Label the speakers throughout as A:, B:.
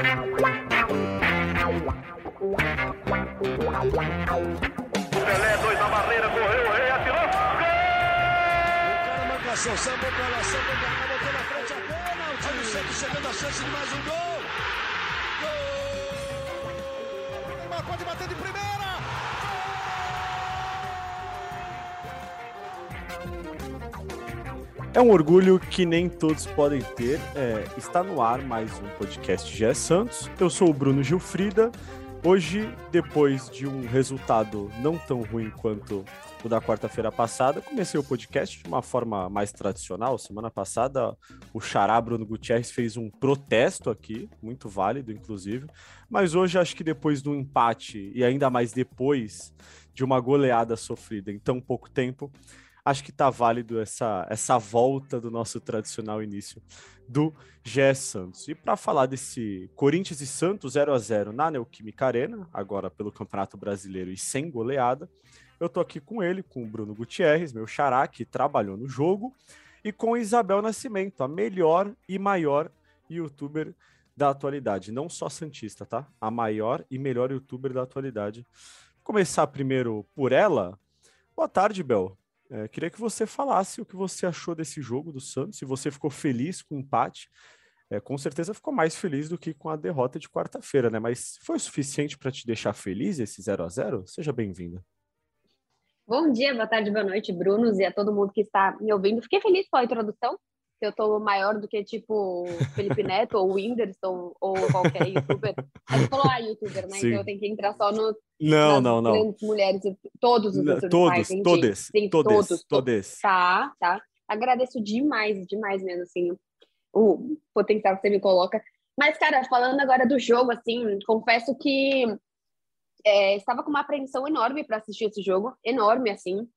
A: Pelé, dois na barreira, correu, o rei atirou. Gol!
B: O cara marcação, sambou pra lá, sambou pra cá, botou na frente a pênalti. O Santos chegando a chance de mais um. Gol!
C: É um orgulho que nem todos podem ter. É, está no ar mais um podcast GE Santos. Eu sou o Bruno Gilfrida. Hoje, depois de um resultado não tão ruim quanto o da quarta-feira passada, comecei o podcast de uma forma mais tradicional. Semana passada, o Xará Bruno Gutierrez fez um protesto aqui, muito válido, inclusive. Mas hoje, acho que depois do empate, e ainda mais depois de uma goleada sofrida em tão pouco tempo, acho que está válido essa, essa volta do nosso tradicional início do GE Santos. E para falar desse Corinthians e Santos 0 a 0 na Neoquímica Arena, agora pelo Campeonato Brasileiro e sem goleada, eu tô aqui com ele, com o Bruno Gutierrez, meu xará, que trabalhou no jogo, e com Isabel Nascimento, a melhor e maior youtuber da atualidade, não só santista, tá? A maior e melhor youtuber da atualidade. Vou começar primeiro por ela. Boa tarde, Bel. É, queria que você falasse o que você achou desse jogo do Santos, se você ficou feliz com o empate. É, com certeza ficou mais feliz do que com a derrota de quarta-feira, né? Mas foi o suficiente para te deixar feliz esse 0 a 0 Seja bem-vinda.
D: Bom dia, boa tarde, boa noite, Brunos, e a todo mundo que está me ouvindo. Fiquei feliz com a introdução. Eu estou maior do que, tipo, Felipe Neto ou Whindersson ou qualquer youtuber. Aí falou, ah, youtuber, né?
C: Sim.
D: Então eu tenho que entrar só no.
C: Não, não, não.
D: mulheres, todos os
C: Não. Todos,
D: Ah, entendi.
C: todos,
D: Sim,
C: todos,
D: todos,
C: todos.
D: Tá, tá. Agradeço demais, demais mesmo, assim, o potencial que você me coloca. Mas, cara, falando agora do jogo, assim, confesso que é, estava com uma apreensão enorme para assistir esse jogo, enorme, assim.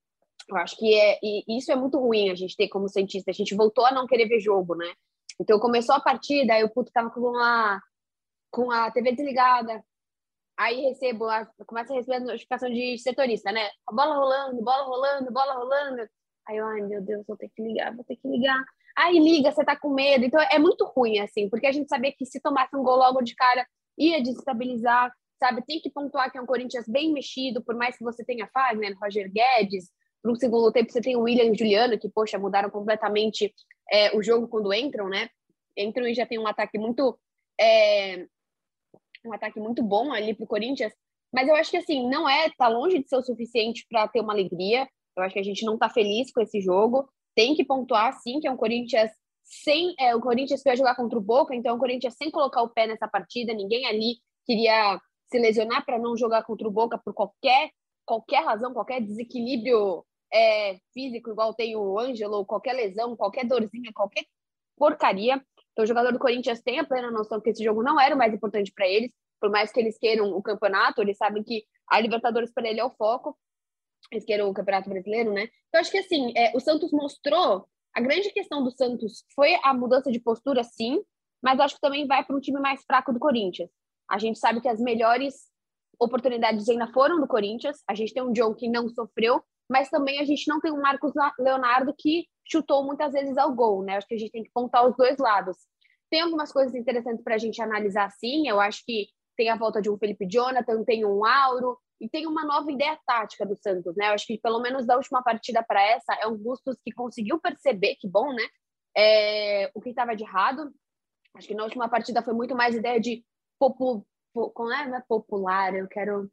D: Eu acho que é, e isso é muito ruim a gente ter como cientista. A gente voltou a não querer ver jogo, né? Então começou a partida, o puto tava com a, com a TV desligada. Aí recebo, a, começa a receber a notificação de setorista, né? Bola rolando, bola rolando, bola rolando. Aí eu, ai meu Deus, vou ter que ligar, vou ter que ligar. Aí liga, você tá com medo. Então é muito ruim, assim, porque a gente sabia que se tomasse um gol logo de cara, ia desestabilizar, sabe? Tem que pontuar que é um Corinthians bem mexido, por mais que você tenha Fagner, Roger Guedes. No segundo tempo você tem o William e o Juliano, que, poxa, mudaram completamente é, o jogo quando entram, né? Entram e já tem um ataque muito. É, um ataque muito bom ali pro Corinthians. Mas eu acho que, assim, não é, tá longe de ser o suficiente para ter uma alegria. Eu acho que a gente não tá feliz com esse jogo. Tem que pontuar, sim, que é um Corinthians sem. É, o Corinthians foi jogar contra o Boca, então é um Corinthians sem colocar o pé nessa partida. Ninguém ali queria se lesionar para não jogar contra o Boca por qualquer, qualquer razão, qualquer desequilíbrio é, físico, igual tem o Ângelo, qualquer lesão, qualquer dorzinha, qualquer porcaria. Então, o jogador do Corinthians tem a plena noção que esse jogo não era o mais importante para eles, por mais que eles queiram o campeonato, eles sabem que a Libertadores para ele é o foco, eles queiram o Campeonato Brasileiro, né? Então, acho que assim, é, o Santos mostrou. A grande questão do Santos foi a mudança de postura, sim, mas acho que também vai para um time mais fraco do Corinthians. A gente sabe que as melhores oportunidades ainda foram do Corinthians. A gente tem um John que não sofreu, mas também a gente não tem um Marcos Leonardo que chutou muitas vezes ao gol, né? Acho que a gente tem que pontar os dois lados. Tem algumas coisas interessantes para a gente analisar, sim. Eu acho que tem a volta de um Felipe Jonathan, tem um Auro e tem uma nova ideia tática do Santos, né? Eu acho que pelo menos da última partida para essa é um Bustos que conseguiu perceber, que bom, né? É, o que estava de errado. Acho que na última partida foi muito mais ideia de popu, como é, não é popular, eu quero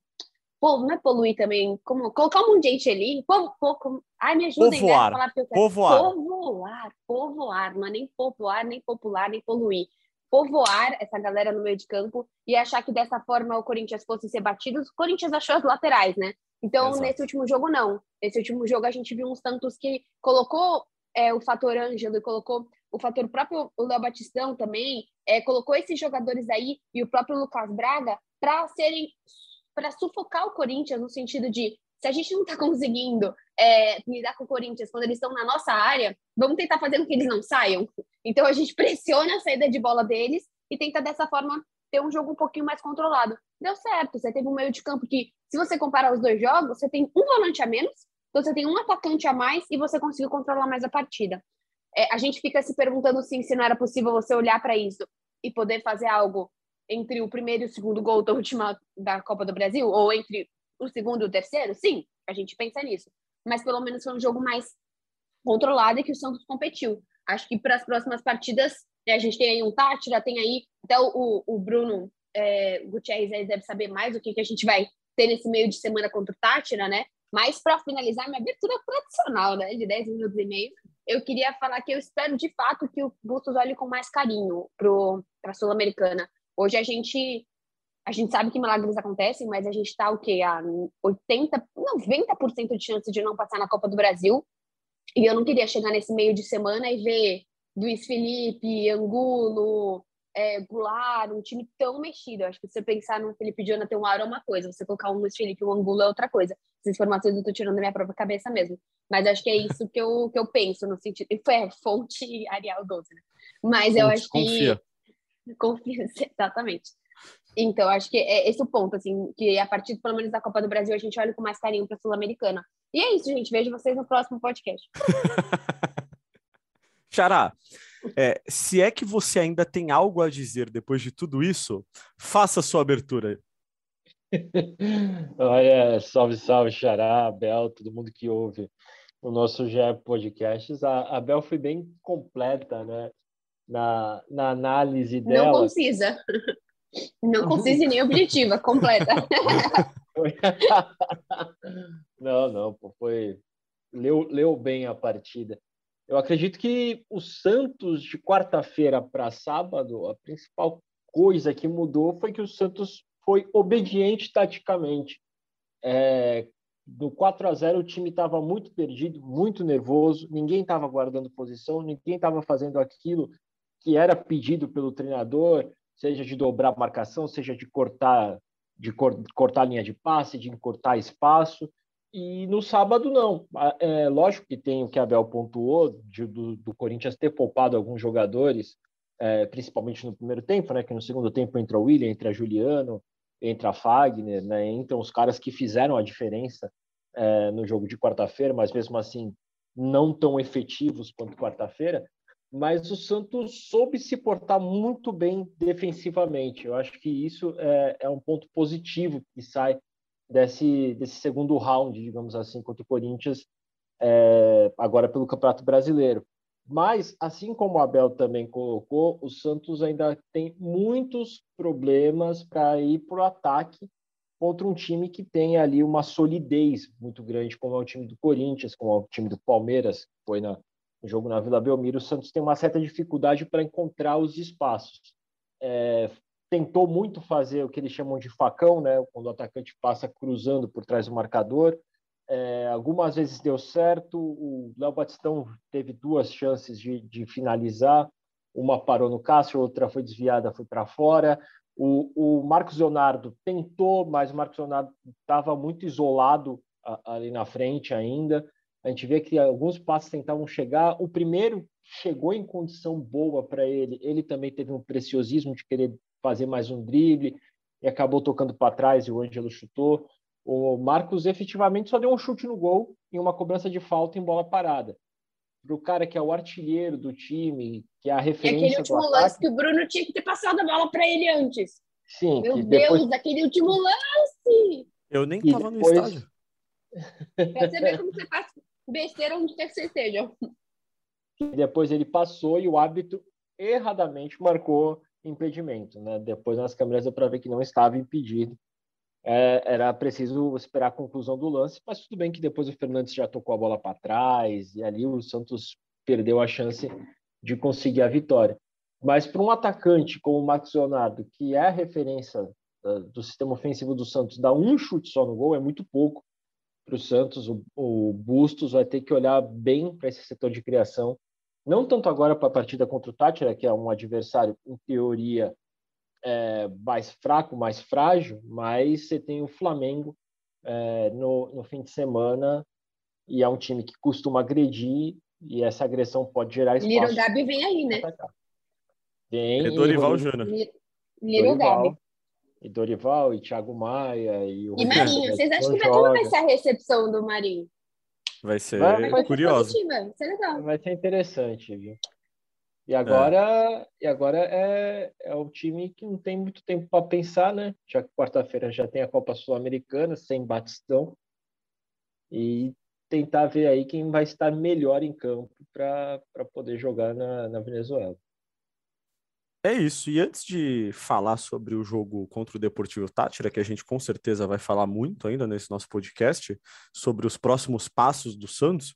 D: Pô, não é poluir também, como colocar um monte de gente ali, po, po, como, ai, me ajudem
C: Povoar,
D: né, a falar que eu quero.
C: povoar.
D: Povoar, povoar, não é nem popular, nem popular, nem poluir. Povoar essa galera no meio de campo e achar que dessa forma o Corinthians fosse ser batido. O Corinthians achou as laterais, né? Então,
C: Exato.
D: nesse último jogo, não. Nesse último jogo, a gente viu uns tantos que colocou é, o fator Ângelo e colocou o fator próprio, o Léo Batistão também, é, colocou esses jogadores aí e o próprio Lucas Braga para serem para sufocar o Corinthians no sentido de se a gente não está conseguindo é, lidar com o Corinthians quando eles estão na nossa área, vamos tentar fazer com que eles não saiam. Então a gente pressiona a saída de bola deles e tenta dessa forma ter um jogo um pouquinho mais controlado. Deu certo, você teve um meio de campo que, se você comparar os dois jogos, você tem um volante a menos, então você tem um atacante a mais e você conseguiu controlar mais a partida. É, a gente fica se perguntando sim, se não era possível você olhar para isso e poder fazer algo entre o primeiro e o segundo gol da última da Copa do Brasil, ou entre o segundo e o terceiro? Sim, a gente pensa nisso. Mas pelo menos foi um jogo mais controlado e que o Santos competiu. Acho que para as próximas partidas, né, a gente tem aí um já tem aí, até o, o Bruno é, Gutierrez aí deve saber mais o que, que a gente vai ter nesse meio de semana contra o Tátira, né? Mas para finalizar minha abertura tradicional, né, de 10 minutos e meio, eu queria falar que eu espero de fato que o Bustos olhe com mais carinho para a Sul-Americana. Hoje a gente a gente sabe que milagres acontecem, mas a gente está o quê? A 80, 90% de chance de não passar na Copa do Brasil. E eu não queria chegar nesse meio de semana e ver Luiz Felipe, Angulo, é, Goulart, um time tão mexido. Eu acho que você pensar no Felipe Jonathan uma hora é uma coisa, você colocar um Luiz Felipe e um Angulo é outra coisa. Essas informações eu tô tirando da minha própria cabeça mesmo. Mas acho que é isso que eu, que eu penso no sentido. Foi é, fonte Arial 12, né? Mas eu acho que. Confia. Exatamente. Então, acho que é esse o ponto, assim, que a partir, pelo menos, da Copa do Brasil, a gente olha com mais carinho para a Sul-Americana. E é isso, gente. Vejo vocês no próximo podcast.
C: Xará, é, se é que você ainda tem algo a dizer depois de tudo isso, faça a sua abertura.
E: Olha, salve, salve, Xará, Abel, todo mundo que ouve o nosso GE Podcasts. A Abel foi bem completa, né? Na, na análise dela.
D: Não concisa. Não concisa nem objetiva, completa.
E: não, não, foi. Leu, leu bem a partida. Eu acredito que o Santos, de quarta-feira para sábado, a principal coisa que mudou foi que o Santos foi obediente taticamente. É, no 4 a 0 o time estava muito perdido, muito nervoso, ninguém estava guardando posição, ninguém estava fazendo aquilo que era pedido pelo treinador, seja de dobrar marcação, seja de cortar de cortar a linha de passe, de encurtar espaço. E no sábado, não. É, lógico que tem o que a Abel pontuou, de, do, do, Corinthians ter poupado alguns jogadores, é, principalmente no primeiro tempo, né, que no segundo tempo entra o William, entra Juliano, entra Fagner, né, entram os caras que fizeram a diferença é, no jogo de quarta-feira, mas mesmo assim não tão efetivos quanto quarta-feira. Mas o Santos soube se portar muito bem defensivamente. Eu acho que isso é, é um ponto positivo que sai desse, desse segundo round, digamos assim, contra o Corinthians, é, agora pelo Campeonato Brasileiro. Mas, assim como o Abel também colocou, o Santos ainda tem muitos problemas para ir para o ataque contra um time que tem ali uma solidez muito grande, como é o time do Corinthians, como é o time do Palmeiras, que foi na, no jogo na Vila Belmiro. O Santos tem uma certa dificuldade para encontrar os espaços. É, tentou muito fazer o que eles chamam de facão, né? Quando o atacante passa cruzando por trás do marcador. É, algumas vezes deu certo. O Léo Batistão teve duas chances de, de, finalizar. Uma parou no Cássio, outra foi desviada, foi para fora. O, o, Marcos Leonardo tentou, mas o Marcos Leonardo estava muito isolado ali na frente ainda. A gente vê que alguns passos tentavam chegar. O primeiro chegou em condição boa para ele. Ele também teve um preciosismo de querer fazer mais um drible e acabou tocando para trás e o Ângelo chutou. O Marcos efetivamente só deu um chute no gol e uma cobrança de falta em bola parada. Para o cara que é o artilheiro do time, que é a referência.
D: E aquele último lance que o Bruno tinha que ter passado a bola para ele antes.
E: Sim.
D: Meu Deus, depois... aquele último lance!
C: Eu nem estava depois... no estádio.
D: Quer saber como você faz besteira onde quer que.
E: E depois ele passou e o árbitro erradamente marcou impedimento. Né? Depois nas câmeras deu para ver que não estava impedido. É, era preciso esperar a conclusão do lance, mas tudo bem que depois o Fernandes já tocou a bola para trás e ali o Santos perdeu a chance de conseguir a vitória. Mas para um atacante como o Max Leonardo, que é a referência do sistema ofensivo do Santos, dar um chute só no gol é muito pouco para o Santos. O Bustos vai ter que olhar bem para esse setor de criação não tanto agora para a partida contra o Tátira, que é um adversário, em teoria, é, mais fraco, mais frágil, mas você tem o Flamengo é, no, no fim de semana e é um time que costuma agredir e essa agressão pode gerar espaço.
D: Liro Gabi vem aí, né?
C: Vem. É Dorival Júnior.
D: Liro Gabi.
E: E Dorival, e Thiago Maia, e o
D: E Marinho, vocês acham que vai, como vai ser a recepção do Marinho?
C: Vai ser vai, vai curioso.
D: Ser vai ser legal.
E: Vai ser interessante, viu? E agora, é. e agora é, é o time que não tem muito tempo para pensar, né? Já que quarta-feira já tem a Copa Sul-Americana, sem Batistão. E tentar ver aí quem vai estar melhor em campo para poder jogar na, na Venezuela.
C: É isso. E antes de falar sobre o jogo contra o Deportivo Tátira, que a gente com certeza vai falar muito ainda nesse nosso podcast, sobre os próximos passos do Santos,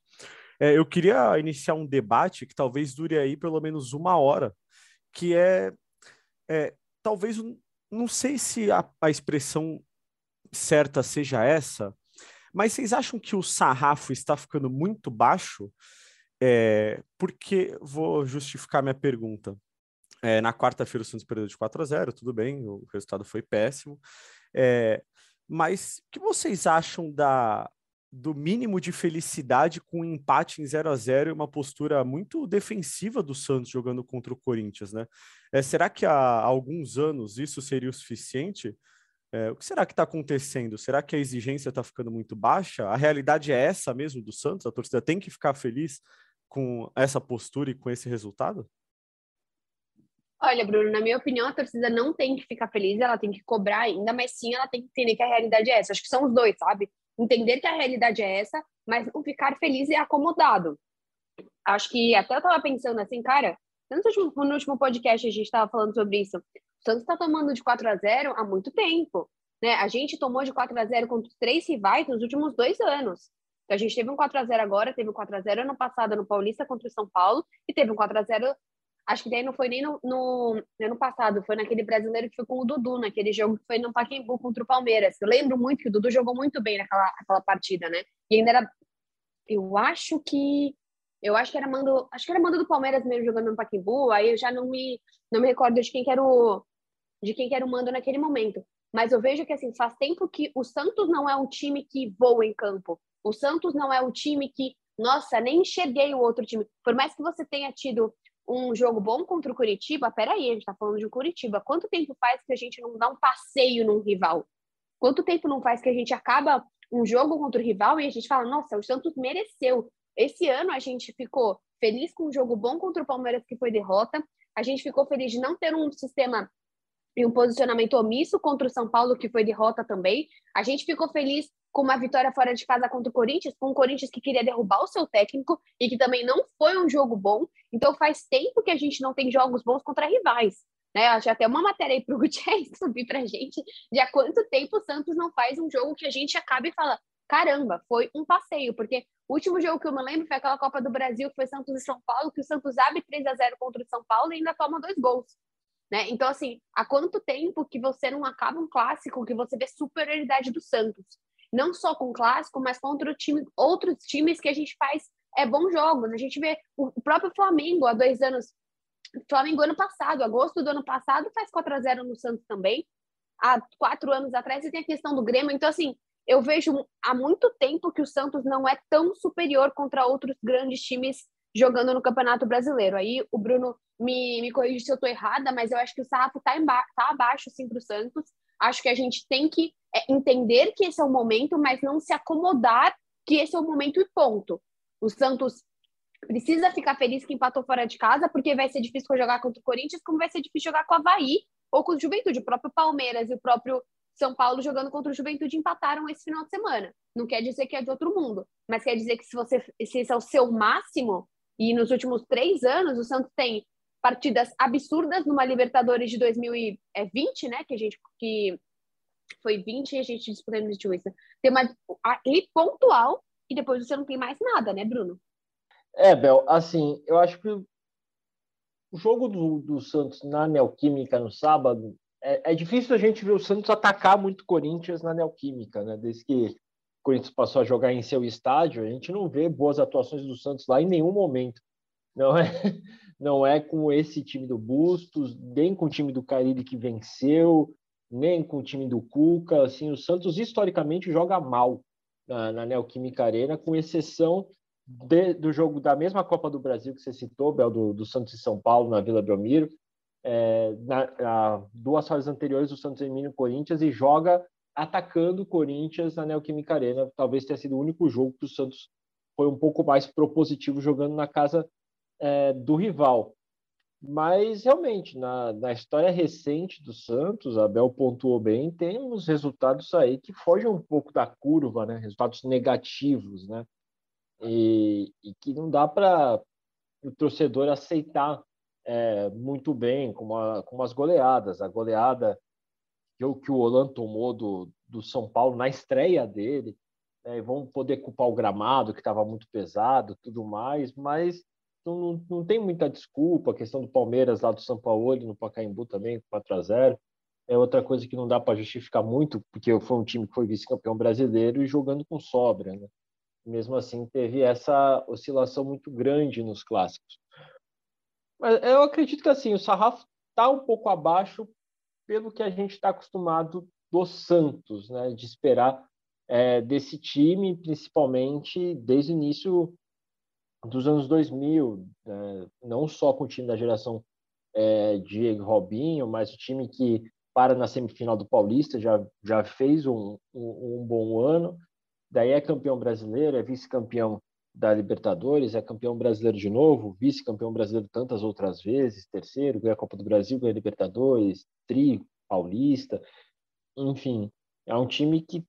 C: é, eu queria iniciar um debate que talvez dure aí pelo menos uma hora, que é, é talvez, não sei se a, a expressão certa seja essa, mas vocês acham que o sarrafo está ficando muito baixo? É, porque, vou justificar minha pergunta. É, na quarta-feira o Santos perdeu de 4 a 0, tudo bem, o resultado foi péssimo. É, mas o que vocês acham da, do mínimo de felicidade com um empate em 0 a 0 e uma postura muito defensiva do Santos jogando contra o Corinthians, né? É, será que há alguns anos isso seria o suficiente? É, o que será que está acontecendo? Será que a exigência está ficando muito baixa? A realidade é essa mesmo do Santos? A torcida tem que ficar feliz com essa postura e com esse resultado?
D: Olha, Bruno, na minha opinião, a torcida não tem que ficar feliz, ela tem que cobrar ainda, mas sim ela tem que entender que a realidade é essa. Acho que são os dois, sabe? entender que a realidade é essa, mas não ficar feliz e acomodado. Acho que até eu tava pensando assim, cara, no último, no último podcast a gente estava falando sobre isso. O Santos está tomando de 4 a 0 há muito tempo. Né? A gente tomou de 4 a 0 contra três rivais nos últimos dois anos. Então, a gente teve um 4 a 0 agora, teve um 4 a 0 ano passado no Paulista contra o São Paulo e teve um 4 a 0 Acho que daí não foi nem no, no, ano passado, foi naquele brasileiro que foi com o Dudu, naquele jogo que foi no Pacaembu contra o Palmeiras. Eu lembro muito que o Dudu jogou muito bem naquela aquela partida, né? E ainda era. Eu acho que. Eu acho que era mando. Acho que era mando do Palmeiras mesmo jogando no Pacaembu. Aí eu já não me, não me recordo de quem que era o. De quem que era o mando naquele momento. Mas eu vejo que assim, faz tempo que o Santos não é um time que voa em campo. O Santos não é o time que, nossa, nem enxerguei o outro time. Por mais que você tenha tido um jogo bom contra o Curitiba, peraí, a gente tá falando de Curitiba. Quanto tempo faz que a gente não dá um passeio num rival? Quanto tempo não faz que a gente acaba um jogo contra o rival e a gente fala, nossa, o Santos mereceu. Esse ano a gente ficou feliz com um jogo bom contra o Palmeiras, que foi derrota. A gente ficou feliz de não ter um sistema e um posicionamento omisso contra o São Paulo, que foi derrota também. A gente ficou feliz com uma vitória fora de casa contra o Corinthians, com o Corinthians que queria derrubar o seu técnico e que também não foi um jogo bom. Então faz tempo que a gente não tem jogos bons contra rivais. Né? Acho até uma matéria aí para o Gutierrez subir para a gente de há quanto tempo o Santos não faz um jogo que a gente acaba e fala: caramba, foi um passeio, porque o último jogo que eu me lembro foi aquela Copa do Brasil, que foi Santos e São Paulo, que o Santos abre 3 a 0 contra o São Paulo e ainda toma dois gols. Né? Então, assim, há quanto tempo que você não acaba um clássico, que você vê superioridade do Santos? Não só com o clássico, mas contra time, outros times que a gente faz é, bons jogos. A gente vê o próprio Flamengo há dois anos. Flamengo ano passado, agosto do ano passado, faz 4 a 0 no Santos também. Há quatro anos atrás, e tem a questão do Grêmio. Então, assim, eu vejo há muito tempo que o Santos não é tão superior contra outros grandes times jogando no Campeonato Brasileiro. Aí o Bruno me, me corrige se eu estou errada, mas eu acho que o sarrafo está tá abaixo sim, para o Santos. Acho que a gente tem que é, entender que esse é o momento, mas não se acomodar que esse é o momento e ponto. O Santos precisa ficar feliz que empatou fora de casa, porque vai ser difícil jogar contra o Corinthians, como vai ser difícil jogar com o Havaí ou com o Juventude. O próprio Palmeiras e o próprio São Paulo jogando contra o Juventude empataram esse final de semana. Não quer dizer que é de outro mundo, mas quer dizer que se você se esse é o seu máximo, e nos últimos três anos, o Santos tem partidas absurdas numa Libertadores de 2020, né? Que a gente que foi 20 e a gente disputou no isso. Tem uma ali pontual e depois você não tem mais nada, né, Bruno?
E: É, Bel, assim, eu acho que o jogo do, do Santos na Neoquímica no sábado é, é, difícil a gente ver o Santos atacar muito Corinthians na Neoquímica, né? Desde que Corinthians passou a jogar em seu estádio, a gente não vê boas atuações do Santos lá em nenhum momento. Não é, não é com esse time do Bustos, nem com o time do Carille que venceu, nem com o time do Cuca. Assim, o Santos historicamente joga mal na, na Neoquímica Arena, com exceção de, do jogo da mesma Copa do Brasil que você citou, Bel, do, do Santos e São Paulo na Vila Belmiro. É, na, na, duas horas anteriores, o Santos elimina o Corinthians e joga atacando o Corinthians na Neoquímica Arena. Talvez tenha sido o único jogo que o Santos foi um pouco mais propositivo jogando na casa é, do rival. Mas, realmente, na, na história recente do Santos, Abel pontuou bem, tem uns resultados aí que fogem um pouco da curva, né? resultados negativos, né? E, e que não dá para o torcedor aceitar é, muito bem, como, a, as goleadas. A goleada que o, que o Olan tomou do, do São Paulo na estreia dele, né? vão poder culpar o gramado, que estava muito pesado, tudo mais, mas não, não tem muita desculpa. A questão do Palmeiras lá do São Paulo no Pacaembu também, 4 a 0 é outra coisa que não dá para justificar muito, porque foi um time que foi vice-campeão brasileiro e jogando com sobra, né? Mesmo assim, teve essa oscilação muito grande nos clássicos. Mas eu acredito que assim, o sarrafo está um pouco abaixo pelo que a gente está acostumado do Santos, né? De esperar é, desse time, principalmente desde o início dos anos 2000, né? não só com o time da geração é, Diego Robinho, mas o time que para na semifinal do Paulista já, já fez um, um, um bom ano, daí é campeão brasileiro, é vice-campeão da Libertadores, é campeão brasileiro de novo, vice-campeão brasileiro tantas outras vezes, terceiro, ganha a Copa do Brasil, ganha a Libertadores, tri, paulista, enfim, é um time que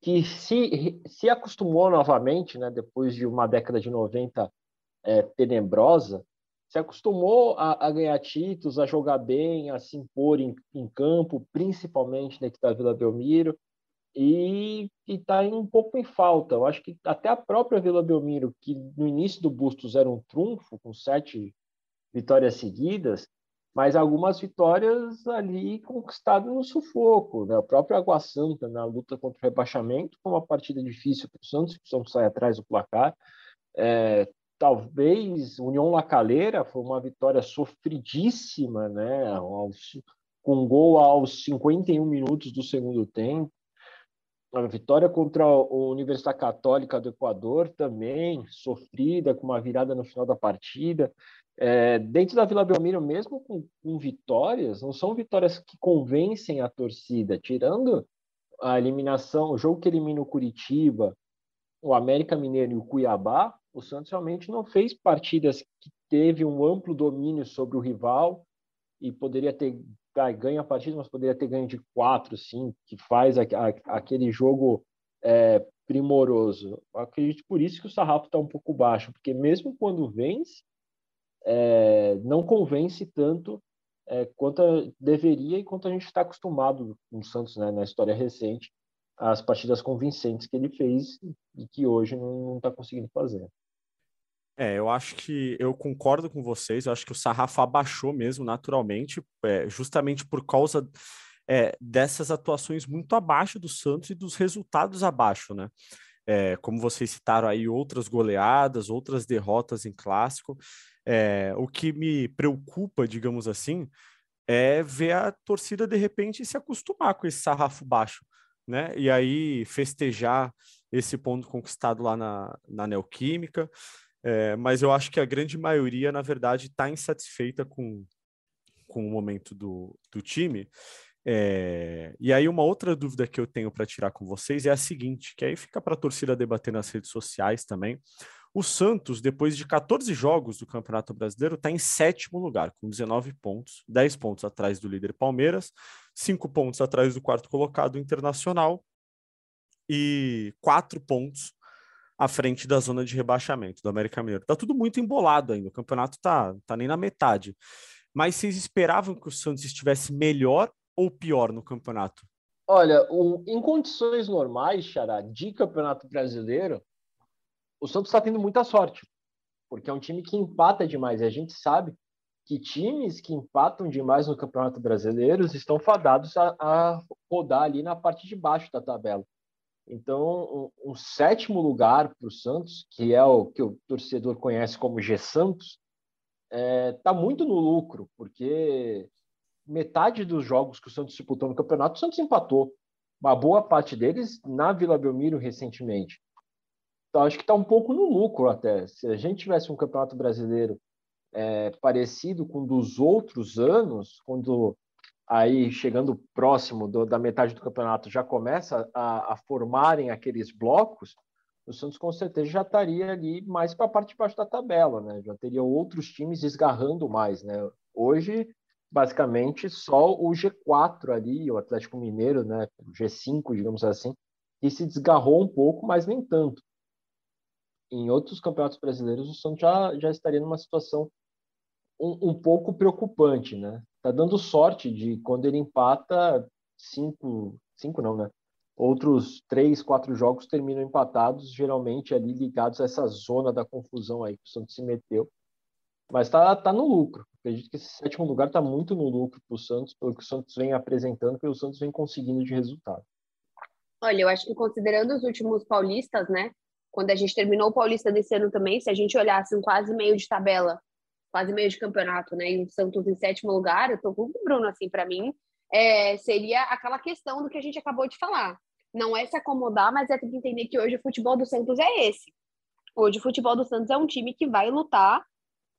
E: que se, se acostumou novamente, né, depois de uma década de 90 é, tenebrosa, se acostumou a, a, ganhar títulos, a jogar bem, a se impor em, em campo, principalmente na da Vila Belmiro, e está um pouco em falta. Eu acho que até a própria Vila Belmiro, que no início do Bustos era um trunfo, com sete vitórias seguidas, mas algumas vitórias ali conquistadas no sufoco. Né? O próprio Água Santa, na luta contra o rebaixamento, foi uma partida difícil para o Santos, que o Santos sai atrás do placar. É, talvez União Lacaleira foi uma vitória sofridíssima, né? Com gol aos 51 minutos do segundo tempo. A vitória contra a Universidade Católica do Equador também sofrida, com uma virada no final da partida. É, dentro da Vila Belmiro, mesmo com, com, vitórias, não são vitórias que convencem a torcida, tirando a eliminação, o jogo que elimina o Curitiba, o América Mineiro e o Cuiabá, o Santos realmente não fez partidas que teve um amplo domínio sobre o rival e poderia ter ganho a partida, mas poderia ter ganho de quatro, cinco, que faz a, a, aquele jogo é, primoroso. Eu acredito por isso que o sarrafo está um pouco baixo, porque mesmo quando vence, é, não convence tanto é, quanto deveria e quanto a gente está acostumado com o Santos né, na história recente, as partidas convincentes que ele fez e que hoje não está conseguindo fazer.
C: É, eu acho que eu concordo com vocês, eu acho que o sarrafo abaixou mesmo naturalmente, é, justamente por causa é, dessas atuações muito abaixo do Santos e dos resultados abaixo, né? É, como vocês citaram aí, outras goleadas, outras derrotas em clássico. É, o que me preocupa, digamos assim, é ver a torcida de repente se acostumar com esse sarrafo baixo, né? E aí festejar esse ponto conquistado lá na, na Neoquímica. É, mas eu acho que a grande maioria, na verdade, está insatisfeita com, com o momento do, do time. É, e aí, uma outra dúvida que eu tenho para tirar com vocês é a seguinte: que aí fica para a torcida debater nas redes sociais também. O Santos, depois de 14 jogos do Campeonato Brasileiro, está em sétimo lugar, com 19 pontos, 10 pontos atrás do líder Palmeiras, 5 pontos atrás do quarto colocado Internacional e 4 pontos à frente da zona de rebaixamento do América Mineiro. Está tudo muito embolado ainda, o campeonato está tá nem na metade. Mas vocês esperavam que o Santos estivesse melhor ou pior no campeonato?
E: Olha, em condições normais, Xará, de campeonato brasileiro, o Santos está tendo muita sorte, porque é um time que empata demais. E a gente sabe que times que empatam demais no Campeonato Brasileiro estão fadados a, a rodar ali na parte de baixo da tabela. Então, um, um sétimo lugar para o Santos, que é o que o torcedor conhece como G Santos, está é, tá muito no lucro, porque metade dos jogos que o Santos disputou no campeonato, o Santos empatou. Uma boa parte deles na Vila Belmiro recentemente. Então, acho que está um pouco no lucro até. Se a gente tivesse um campeonato brasileiro é, parecido com dos outros anos, quando aí chegando próximo do, da metade do campeonato já começa a, a, formarem aqueles blocos, o Santos com certeza já estaria ali mais para a parte de baixo da tabela, né? Já teria outros times desgarrando mais, né? Hoje, basicamente, só o G4 ali, o Atlético Mineiro, né, o G5, digamos assim, que se desgarrou um pouco, mas nem tanto. Em outros campeonatos brasileiros, o Santos já, já estaria numa situação um, um pouco preocupante, né? Tá dando sorte de quando ele empata cinco, cinco não, né? Outros três, quatro jogos terminam empatados, geralmente ali ligados a essa zona da confusão aí que o Santos se meteu. Mas tá, tá no lucro. Acredito que esse sétimo lugar está muito no lucro para o Santos, pelo que o Santos vem apresentando, pelo que o Santos vem conseguindo de resultado.
D: Olha, eu acho que considerando os últimos paulistas, né? Quando a gente terminou o paulista desse ano também, se a gente olhasse um quase meio de tabela, quase meio de campeonato, né? E o Santos em sétimo lugar, eu tô com o Bruno, assim, para mim, é, seria aquela questão do que a gente acabou de falar. Não é se acomodar, mas é ter que entender que hoje o futebol do Santos é esse. Hoje o futebol do Santos é um time que vai lutar.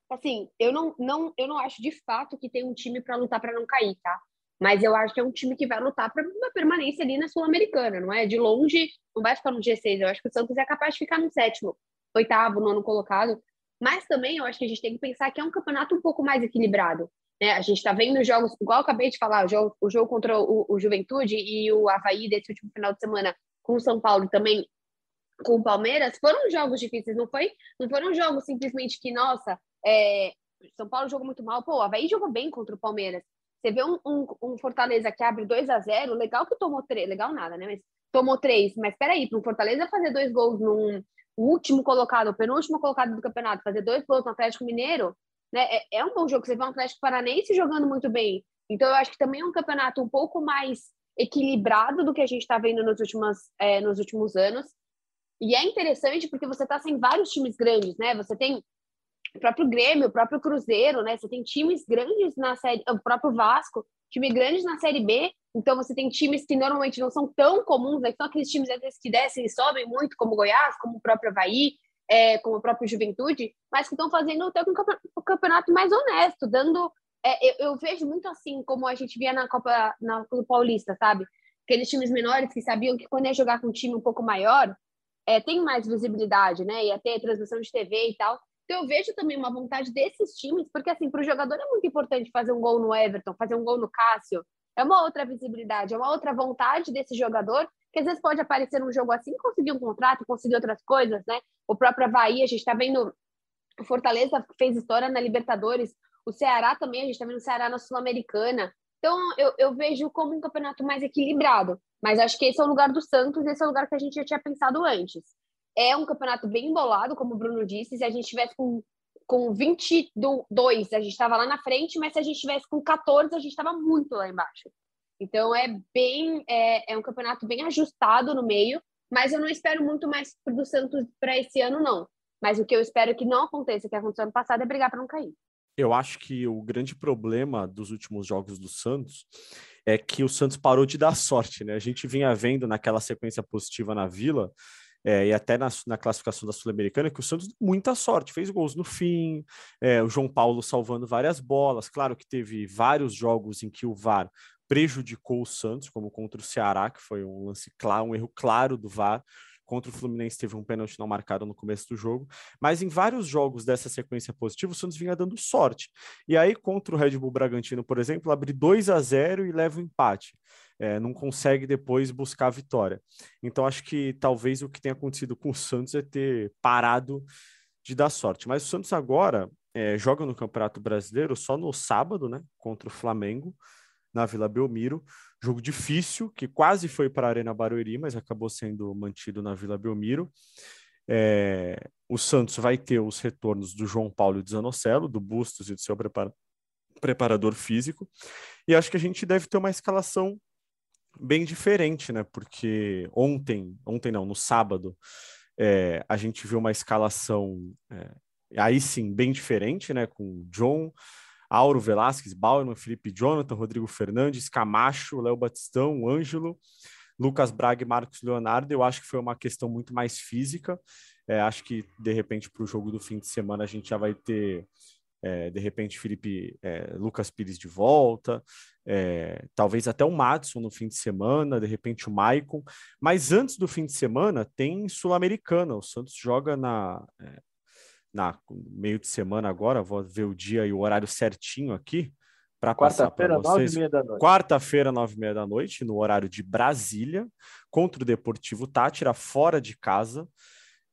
D: Assim, eu não, não, eu não acho de fato que tem um time para lutar para não cair, tá? Mas eu acho que é um time que vai lutar para uma permanência ali na Sul-Americana, não é? De longe, não vai ficar no G6. Eu acho que o Santos é capaz de ficar no sétimo, oitavo, nono colocado. Mas também eu acho que a gente tem que pensar que é um campeonato um pouco mais equilibrado. Né? A gente está vendo jogos, igual eu acabei de falar, o jogo, o jogo contra o, o, Juventude e o Havaí desse último final de semana com o São Paulo também com o Palmeiras, foram jogos difíceis, não foi? Não foram jogos simplesmente que, nossa, é, São Paulo jogou muito mal, pô, o Havaí jogou bem contra o Palmeiras. Você vê um, um, um Fortaleza que abre 2 a 0 legal que tomou três, legal nada, né? Mas tomou três, mas peraí, para um Fortaleza fazer dois gols num último colocado, o penúltimo colocado do campeonato, fazer dois gols no Atlético Mineiro, né? É, é um bom jogo. Você vê um Atlético Paranense jogando muito bem. Então, eu acho que também é um campeonato um pouco mais equilibrado do que a gente está vendo nos últimos, é, nos últimos anos. E é interessante porque você está sem vários times grandes, né? Você tem o próprio Grêmio, o próprio Cruzeiro, né? Você tem times grandes na série, o próprio Vasco, time grandes na série B. Então você tem times que normalmente não são tão comuns, né? são aqueles times às vezes que descem e sobem muito, como Goiás, como o próprio Havaí, é, como o próprio Juventude, mas que estão fazendo até um campeonato mais honesto, dando. É, eu, eu, vejo muito assim como a gente via na Copa na Copa Paulista, sabe? Aqueles times menores que sabiam que quando ia jogar com um time um pouco maior, é, tem mais visibilidade, né? Ia ter transmissão de TV e tal. Então eu vejo também uma vontade desses times, porque assim, para o jogador é muito importante fazer um gol no Everton, fazer um gol no Cássio. É uma outra visibilidade, é uma outra vontade desse jogador, que às vezes pode aparecer num jogo assim, conseguir um contrato, conseguir outras coisas, né? O próprio Havaí, a gente está vendo o Fortaleza fez história na Libertadores, o Ceará também, a gente está vendo o Ceará na Sul-Americana. Então, eu, eu vejo como um campeonato mais equilibrado. Mas acho que esse é o lugar do Santos, esse é o lugar que a gente já tinha pensado antes é um campeonato bem embolado, como o Bruno disse. Se a gente tivesse com, com 22, a gente estava lá na frente, mas se a gente tivesse com 14, a gente estava muito lá embaixo. Então é bem é, é um campeonato bem ajustado no meio, mas eu não espero muito mais do Santos para esse ano, não. Mas o que eu espero que não aconteça, que aconteceu ano passado, é brigar para não cair.
C: Eu acho que o grande problema dos últimos jogos do Santos é que o Santos parou de dar sorte, né? A gente vinha vendo naquela sequência positiva na Vila é, e até na, na classificação da Sul-Americana, que o Santos muita sorte, fez gols no fim, é, o João Paulo salvando várias bolas. Claro que teve vários jogos em que o VAR prejudicou o Santos, como contra o Ceará, que foi um lance claro, um erro claro do VAR. Contra o Fluminense teve um pênalti não marcado no começo do jogo, mas em vários jogos dessa sequência positiva, o Santos vinha dando sorte. E aí, contra o Red Bull Bragantino, por exemplo, abre 2 a 0 e leva o um empate é, não consegue depois buscar a vitória. Então, acho que talvez o que tenha acontecido com o Santos é ter parado de dar sorte. Mas o Santos agora é, joga no Campeonato Brasileiro só no sábado, né? Contra o Flamengo, na Vila Belmiro. Jogo difícil, que quase foi para a Arena Barueri, mas acabou sendo mantido na Vila Belmiro. É, o Santos vai ter os retornos do João Paulo e do Zanocelo, do Bustos e do seu prepara preparador físico. E acho que a gente deve ter uma escalação bem diferente, né? Porque ontem, ontem não, no sábado, é, a gente viu uma escalação é, aí sim bem diferente, né? Com John, Auro Velasquez, Bauerman, Felipe Jonathan, Rodrigo Fernandes, Camacho, Léo Batistão, Ângelo, Lucas Braga e Marcos Leonardo. Eu acho que foi uma questão muito mais física. É, acho que de repente para o jogo do fim de semana a gente já vai ter é, de repente Felipe é, Lucas Pires de volta, é, talvez até o Madison no fim de semana, de repente o Maicon, mas antes do fim de semana tem Sul-Americana, o Santos joga na, é, na meio de semana agora, vou ver o dia e o horário certinho aqui para passar para vocês. Quarta-feira, nove e meia da noite, no horário de Brasília, contra o Deportivo Tátira, fora de casa.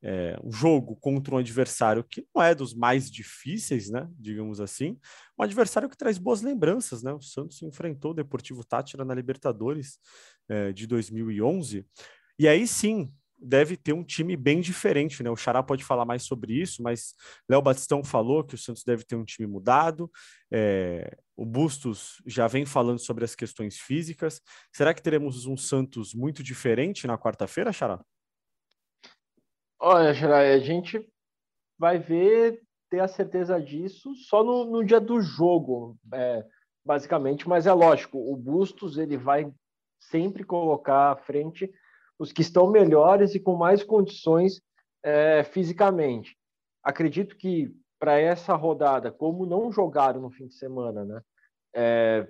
C: É, um jogo contra um adversário que não é dos mais difíceis, né? Digamos assim, um adversário que traz boas lembranças, né? O Santos enfrentou o Deportivo Tátira na Libertadores é, de 2011, e aí sim deve ter um time bem diferente, né? O Xará pode falar mais sobre isso, mas Léo Batistão falou que o Santos deve ter um time mudado. É, o Bustos já vem falando sobre as questões físicas. Será que teremos um Santos muito diferente na quarta-feira, Xará?
E: Olha, Xará, a gente vai ver, ter a certeza disso só no, no dia do jogo, é, basicamente. Mas é lógico, o Bustos ele vai sempre colocar à frente os que estão melhores e com mais condições é, fisicamente. Acredito que para essa rodada, como não jogaram no fim de semana, né? É,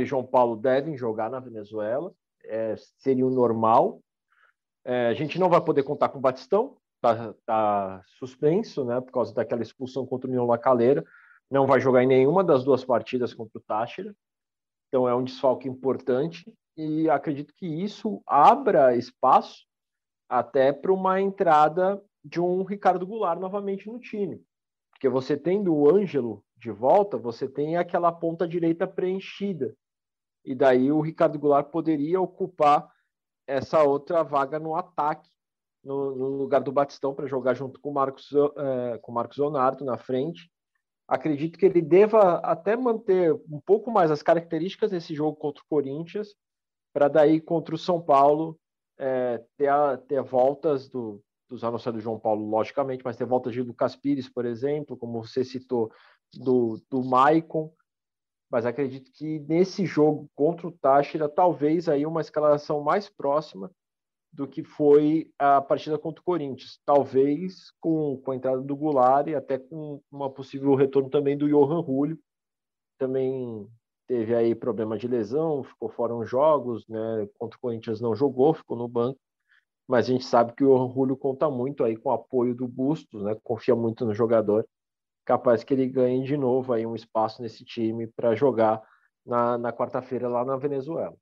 E: e João Paulo devem jogar na Venezuela, é, seria o normal. É, a gente não vai poder contar com o Batistão, tá, tá, suspenso, né? Por causa daquela expulsão contra o União Lacaleira. Não vai jogar em nenhuma das duas partidas contra o Táchira. Então é um desfalque importante e acredito que isso abra espaço até para uma entrada de um Ricardo Goulart novamente no time. Porque você tendo o Ângelo de volta, você tem aquela ponta direita preenchida. E daí o Ricardo Goulart poderia ocupar essa outra vaga no ataque, no, no lugar do Batistão, para jogar junto com o Marcos, é, com Marcos Leonardo na frente. Acredito que ele deva até manter um pouco mais as características desse jogo contra o Corinthians, para daí contra o São Paulo é, ter, a, ter voltas do, dos anunciados do João Paulo, logicamente, mas ter voltas de Lucas Pires, por exemplo, como você citou, do, do Maicon. Mas acredito que nesse jogo contra o Táchira, talvez aí uma escalação mais próxima do que foi a partida contra o Corinthians. Talvez com, com a entrada do Goulart e até com uma possível retorno também do Johan Julio, também teve aí problema de lesão, ficou fora uns jogos, né? Contra o Corinthians não jogou, ficou no banco. Mas a gente sabe que o Orgulho conta muito aí com o apoio do Bustos, né? Confia muito no jogador. Capaz que ele ganhe de novo aí um espaço nesse time para jogar na, na quarta-feira lá na Venezuela.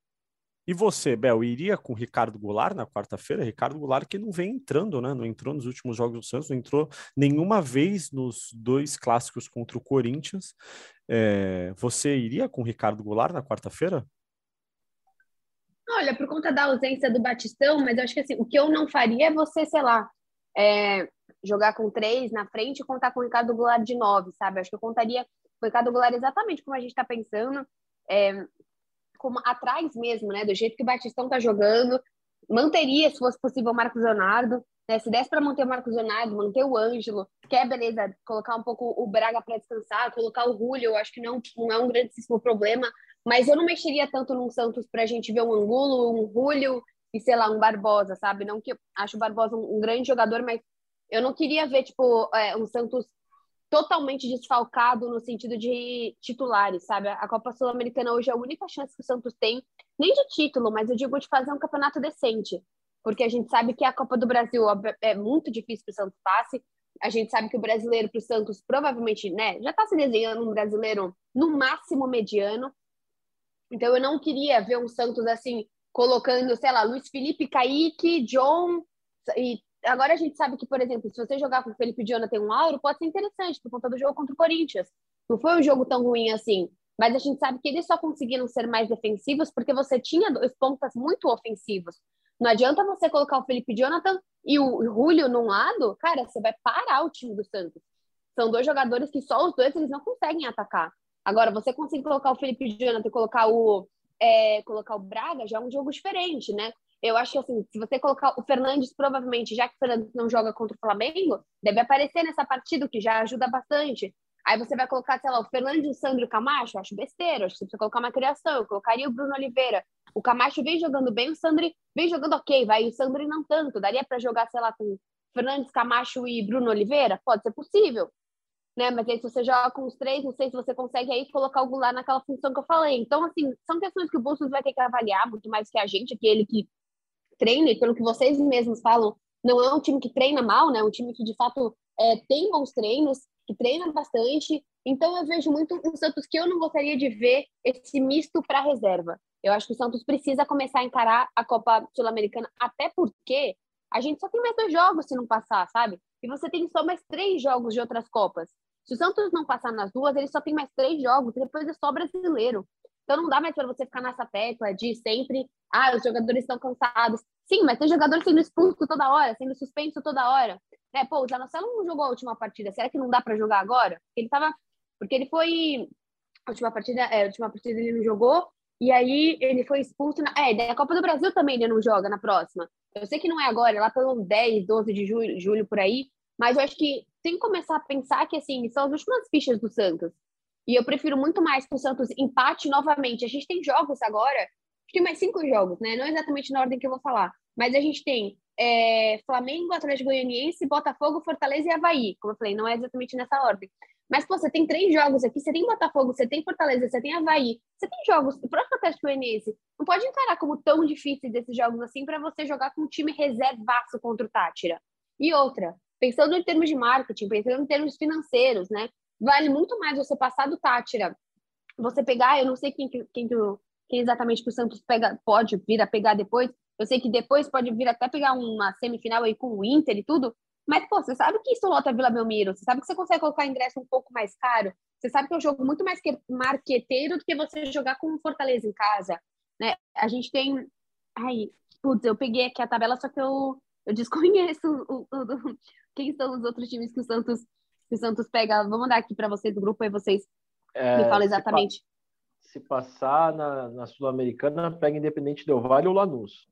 C: E você, Bel, iria com Ricardo Goulart na quarta-feira? Ricardo Goulart que não vem entrando, né? Não entrou nos últimos jogos do Santos, não entrou nenhuma vez nos dois clássicos contra o Corinthians. É, você iria com Ricardo Goulart na quarta-feira?
D: Olha, por conta da ausência do Batistão, mas eu acho que assim, o que eu não faria é você, sei lá, é, jogar com três na frente e contar com o Ricardo Goulart de nove, sabe? Acho que eu contaria com o Ricardo Goulart exatamente como a gente está pensando. É, como atrás mesmo, né? Do jeito que o Batistão tá jogando. Manteria, se fosse possível, o Marcos Leonardo. Né? Se desse para manter o Marcos Leonardo, manter o Ângelo, que é beleza, colocar um pouco o Braga para descansar, colocar o Julio, eu acho que não, não é um grandíssimo problema. Mas eu não mexeria tanto num Santos para a gente ver um Angulo, um Julio e, sei lá, um Barbosa, sabe? Não que eu acho o Barbosa um, um grande jogador, mas eu não queria ver, tipo, é, um Santos totalmente desfalcado no sentido de titulares, sabe? A Copa Sul-Americana hoje é a única chance que o Santos tem, nem de título, mas eu digo de fazer um campeonato decente, porque a gente sabe que a Copa do Brasil é muito difícil para o Santos passe. A gente sabe que o brasileiro para o Santos provavelmente, né, já está se desenhando um brasileiro no máximo mediano. Então eu não queria ver um Santos assim colocando, sei lá, Luiz Felipe, Kaique, John e agora a gente sabe que, por exemplo, se você jogar com o Felipe Jonathan um Auro, pode ser interessante por conta do jogo contra o Corinthians. Não foi um jogo tão ruim assim. Mas a gente sabe que eles só conseguiram ser mais defensivos porque você tinha dois pontas muito ofensivos. Não adianta você colocar o Felipe Jonathan e o Julio num lado, cara, você vai parar o time do Santos. São dois jogadores que só os dois eles não conseguem atacar. Agora, você consegue colocar o Felipe Jonathan e colocar o, é, colocar o Braga, já é um jogo diferente, né? Eu acho que assim, se você colocar o Fernandes, provavelmente, já que o Fernandes não joga contra o Flamengo, deve aparecer nessa partida, o que já ajuda bastante. Aí você vai colocar, sei lá, o Fernandes, o Sandro e o Camacho, eu acho besteira, acho que você precisa colocar uma criação, eu colocaria o Bruno Oliveira. O Camacho vem jogando bem, o Sandro vem jogando ok, vai, o Sandro não tanto. Daria para jogar, sei lá, com Fernandes, Camacho e Bruno Oliveira? Pode ser possível. Né? Mas aí se você joga com os três, não sei se você consegue aí colocar o Goulart naquela função que eu falei. Então, assim, são questões que o Bustos vai ter que avaliar muito mais que a gente, que ele que treina, e pelo que vocês mesmos falam, não é um time que treina mal, né? É um time que de fato é, tem bons treinos, que treina bastante. Então eu vejo muito um Santos que eu não gostaria de ver esse misto para reserva. Eu acho que o Santos precisa começar a encarar a Copa Sul-Americana, até porque a gente só tem mais dois jogos se não passar, sabe? E você tem só mais três jogos de outras Copas. Se o Santos não passar nas duas, ele só tem mais três jogos, depois é só brasileiro. Então não dá mais para você ficar nessa tecla de sempre, ah, os jogadores estão cansados. Sim, mas tem jogador sendo expulso toda hora, sendo suspenso toda hora. Né? Pô, o Zanocelo não jogou a última partida. Será que não dá para jogar agora? Ele tava. Porque ele foi. A última partida, é, a última partida ele não jogou, e aí ele foi expulso. Na... É, da Copa do Brasil também ele não joga na próxima. Eu sei que não é agora, é lá pelo 10, 12 de julho, julho por aí, mas eu acho que tem que começar a pensar que assim, são as últimas fichas do Santos. E eu prefiro muito mais que o Santos empate novamente. A gente tem jogos agora, tem mais cinco jogos, né? Não exatamente na ordem que eu vou falar, mas a gente tem é, Flamengo, Atlético Goianiense, Botafogo, Fortaleza e Havaí. Como eu falei, não é exatamente nessa ordem. Mas, pô, você tem três jogos aqui, você tem Botafogo, você tem Fortaleza, você tem Havaí, você tem jogos, o próprio Atlético Goianiense, não pode encarar como tão difíceis desses jogos assim para você jogar com um time reservaço contra o Tátira. E outra, pensando em termos de marketing, pensando em termos financeiros, né? Vale muito mais você passar do Tátira, você pegar, eu não sei quem, quem, quem exatamente que o Santos pega, pode vir a pegar depois, eu sei que depois pode vir até pegar uma semifinal aí com o Inter e tudo, mas, pô, você sabe que isso lota Vila Belmiro, você sabe que você consegue colocar ingresso um pouco mais caro, você sabe que é um jogo muito mais marqueteiro do que você jogar com o Fortaleza em casa, né? A gente tem... Ai, putz, eu peguei aqui a tabela, só que eu, eu desconheço o, o, o, quem são os outros times que o Santos, que o Santos pega. Vou mandar aqui para vocês do grupo, aí vocês é, me falam exatamente.
E: Se, pa se passar na, na Sul-Americana, pega Independente Del Vale ou Lanús.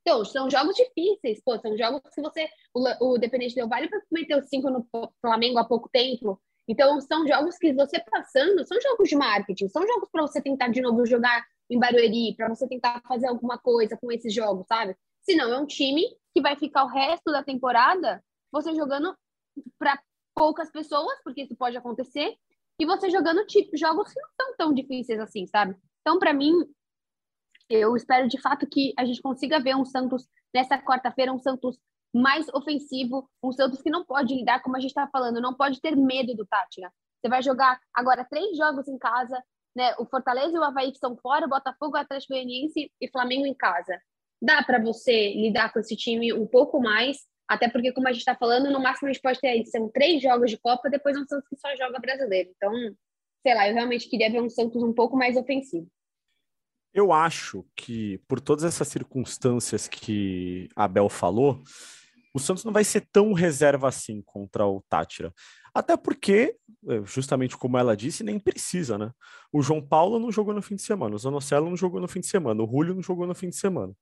D: Então, são jogos difíceis, pô, são jogos que você. O, o Dependente Del Vale meteu cinco no Flamengo há pouco tempo. Então, são jogos que você passando, são jogos de marketing, são jogos para você tentar de novo jogar em Barueri, para você tentar fazer alguma coisa com esses jogos, sabe? Senão, é um time que vai ficar o resto da temporada você jogando para poucas pessoas, porque isso pode acontecer, e você jogando tipo, jogos que não são tão difíceis assim, sabe? Então, para mim, eu espero de fato que a gente consiga ver um Santos nessa quarta-feira, um Santos mais ofensivo, um Santos que não pode lidar, como a gente está falando, não pode ter medo do Tátira. Você vai jogar agora três jogos em casa, né? O Fortaleza e o Havaí que estão fora, o Botafogo, o Atlético Goianiense e Flamengo em casa. Dá para você lidar com esse time um pouco mais, até porque, como a gente está falando, no máximo a gente pode ter aí, são três jogos de Copa, depois um Santos que só joga brasileiro. Então, sei lá, eu realmente queria ver um Santos um pouco mais ofensivo.
C: Eu acho que, por todas essas circunstâncias que a Abel falou, o Santos não vai ser tão reserva assim contra o Tátira. Até porque, é, justamente como ela disse, nem precisa, né? O João Paulo não jogou no fim de semana, o Zanocelo não jogou no fim de semana, o Julio não jogou no fim de semana.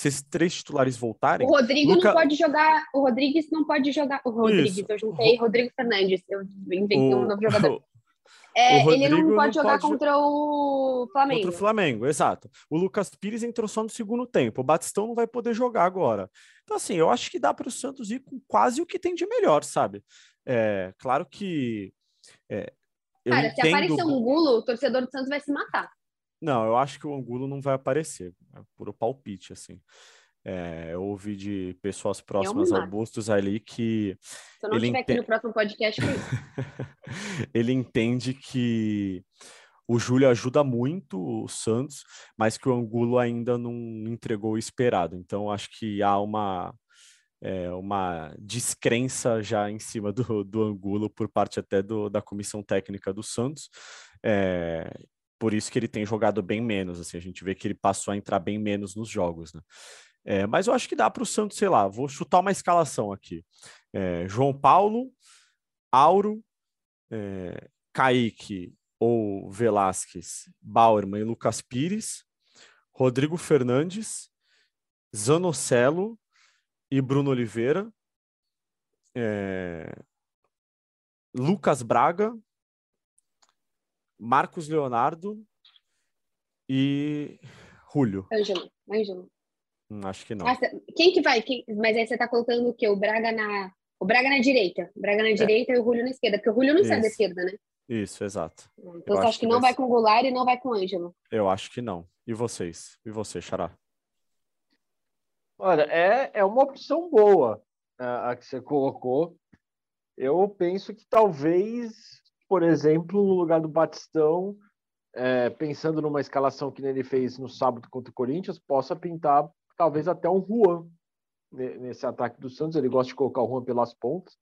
C: Se esses três titulares voltarem.
D: O Rodrigo Luca... não pode jogar. O Rodrigues não pode jogar. O Rodrigues, Isso. eu juntei Rodrigo Fernandes. Eu inventei o... um novo jogador. É, ele não pode não jogar pode... contra o Flamengo.
C: Contra o Flamengo, exato. O Lucas Pires entrou só no segundo tempo. O Batistão não vai poder jogar agora. Então, assim, eu acho que dá para o Santos ir com quase o que tem de melhor, sabe? É, claro que. É,
D: Cara, entendo... se aparecer um Angulo, o torcedor do Santos vai se matar.
C: Não, eu acho que o Angulo não vai aparecer. É puro palpite, assim. É, eu ouvi de pessoas próximas ao Bustos ali que.
D: Se eu não estiver ente... aqui no próximo podcast,
C: ele entende que o Júlio ajuda muito o Santos, mas que o Angulo ainda não entregou o esperado. Então, acho que há uma, é, uma descrença já em cima do, do Angulo por parte até do, da comissão técnica do Santos. É, por isso que ele tem jogado bem menos. Assim, a gente vê que ele passou a entrar bem menos nos jogos. Né? É, mas eu acho que dá para o Santos, sei lá, vou chutar uma escalação aqui. É, João Paulo, Auro, é, Kaique ou Velasquez, Bauerman e Lucas Pires, Rodrigo Fernandes, Zanocelo e Bruno Oliveira, é, Lucas Braga, Marcos Leonardo e Julio.
D: Ângelo, Ângelo.
C: Hum, acho que não.
D: quem que vai? Quem... Mas aí você tá colocando o quê? O Braga na. O Braga na direita. O Braga na é. direita e o Julio na esquerda, porque o Julio não Isso. sai da esquerda, né?
C: Isso, exato.
D: Então eu você acha que, que não vai, com o Goulart e não vai com o Ângelo?
C: Eu acho que não. E vocês? E você, Xará?
E: Olha, é, é uma opção boa a, a que você colocou. Eu penso que talvez, por exemplo, no lugar do Batistão, é, pensando numa escalação que ele fez no sábado contra o Corinthians, possa pintar talvez até um Juan nesse ataque do Santos. Ele gosta de colocar o Juan pelas pontas.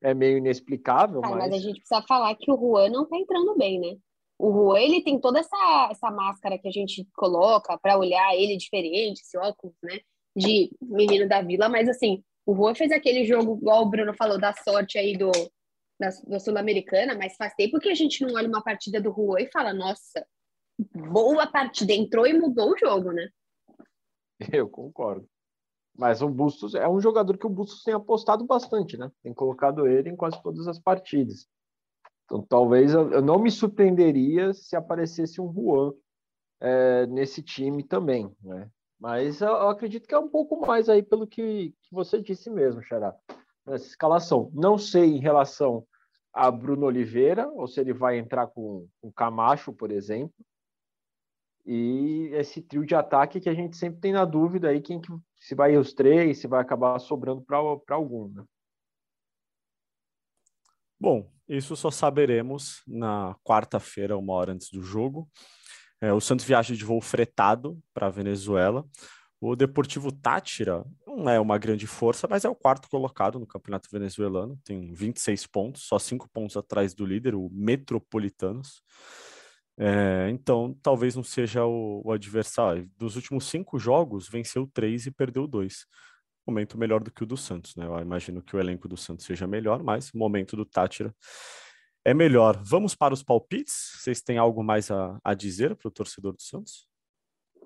E: É meio inexplicável, mas...
D: mas a gente precisa falar que o Juan não tá entrando bem, né? O Juan, ele tem toda essa, essa máscara que a gente coloca para olhar ele diferente, esse óculos, né? De menino da vila, mas assim, o Juan fez aquele jogo, igual o Bruno falou, da sorte aí do, da, da Sul-Americana, mas faz tempo que a gente não olha uma partida do Juan e fala, nossa, boa partida, entrou e mudou o jogo, né?
E: Eu concordo. Mas o Bustos é um jogador que o Bustos tem apostado bastante, né? Tem colocado ele em quase todas as partidas. Então, talvez eu, não me surpreenderia se aparecesse um Juan é, nesse time também, né? Mas eu, eu, acredito que é um pouco mais aí pelo que, que você disse mesmo, Xará. Nessa escalação. Não sei em relação a Bruno Oliveira, ou se ele vai entrar com, com Camacho, por exemplo. E esse trio de ataque que a gente sempre tem na dúvida aí quem que, se vai os três, se vai acabar sobrando para algum, né?
C: Bom, isso só saberemos na quarta-feira, uma hora antes do jogo. É, o Santos viaja de voo fretado para a Venezuela. O Deportivo Tátira não é uma grande força, mas é o quarto colocado no campeonato venezuelano. Tem 26 pontos, só cinco pontos atrás do líder, o Metropolitanos. É, então, talvez não seja o, o, adversário. Dos últimos cinco jogos, venceu três e perdeu dois. Momento melhor do que o do Santos, né? Eu imagino que o elenco do Santos seja melhor, mas o momento do Tátira é melhor. Vamos para os palpites? Vocês têm algo mais a, a dizer para o torcedor do Santos?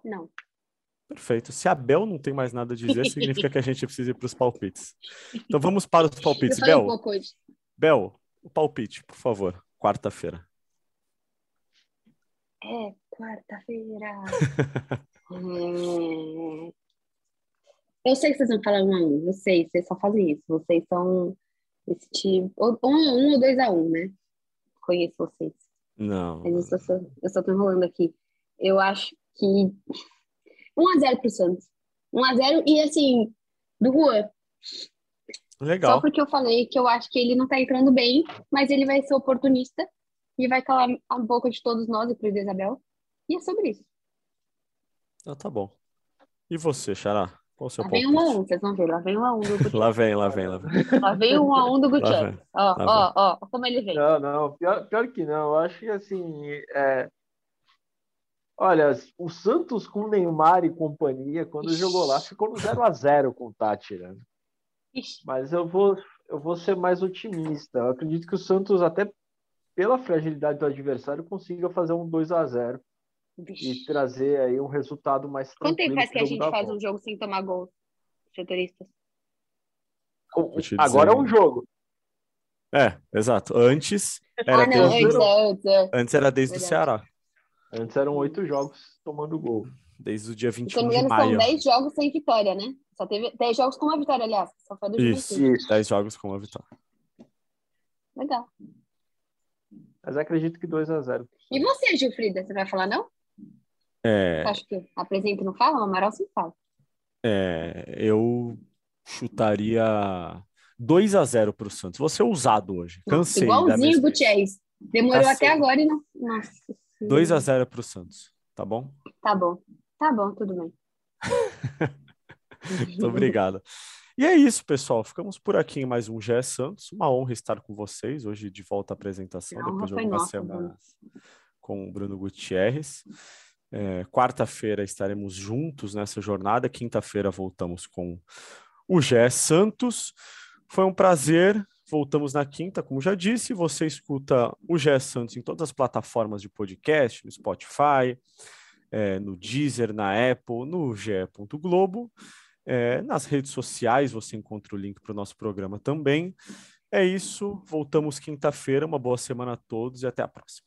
D: Não.
C: Perfeito. Se a Bel não tem mais nada a dizer, significa que a gente precisa ir para os palpites. Então vamos para os palpites. Bel,
D: um
C: Bel, o palpite, por favor. Quarta-feira.
D: É, quarta-feira. é... Eu sei que vocês vão falar um a um, eu sei, vocês só fazem isso. Vocês são esse time. Um, um ou dois a um, né? Conheço vocês.
C: Não.
D: Mas eu só, eu só tô enrolando aqui. Eu acho que 1x0 pro Santos. 1x0 e assim, do Juan.
C: Legal.
D: Só porque eu falei que eu acho que ele não tá entrando bem, mas ele vai ser oportunista e vai calar a boca de todos nós, inclusive Isabel. E é sobre isso.
C: Ah, tá bom. E você, Xará? Qual o seu
D: lá vem um a um, vocês vão ver. Lá vem um a um do Gutierrez.
C: lá vem, lá vem, lá vem.
D: Lá vem um a um do Gutierrez. Ó, ó, ó, como ele vem.
E: Não, não, pior, pior que não. Eu acho que assim. É... Olha, o Santos com Neymar e companhia, quando Ixi. jogou lá, ficou no 0 a 0 com o Tátira. Mas eu vou, eu vou ser mais otimista. Eu acredito que o Santos, até pela fragilidade do adversário, consiga fazer um 2 a 0 e trazer aí um resultado mais
D: Quanto tempo faz que a gente faz volta? um jogo sem tomar gol, setoristas?
E: Agora é um jogo.
C: É, exato. Antes era
D: ah, não,
C: desde...
D: antes, antes,
C: antes era desde Verdade. o Ceará.
E: Antes eram oito jogos tomando gol.
C: Desde o dia 21
D: Se não me
C: de maio.
D: são 10 jogos sem vitória, né? Só teve 10 jogos com uma vitória, aliás. Só foi do
C: Isso,
D: Juventude.
C: 10 jogos com uma vitória.
D: Legal.
E: Mas acredito que 2 a 0
D: E você, Gilfrida, você vai falar não?
C: É,
D: Você acha que apresenta e não fala? O Amaral sim fala.
C: é, eu chutaria 2 a 0 para o Santos. Vou ser ousado hoje. Cansei
D: Igualzinho o. Gutierrez. Demorou
C: Tá
D: até agora e não. Nossa.
C: 2 a 0 para o Santos. Tá bom?
D: Tá bom. Tá bom, tudo bem.
C: Muito obrigado. E é isso, pessoal. Ficamos por aqui em mais um GE Santos. Uma honra estar com vocês hoje de volta à apresentação, depois de algumas semanas com o Bruno Gutierrez. É, Quarta-feira estaremos juntos nessa jornada. Quinta-feira voltamos com o GE Santos. Foi um prazer. Voltamos na quinta, como já disse. Você escuta o GE Santos em todas as plataformas de podcast, no Spotify, é, no Deezer, na Apple, no ge.globo. É, nas redes sociais você encontra o link para o nosso programa também. É isso. Voltamos quinta-feira. Uma boa semana a todos e até a próxima.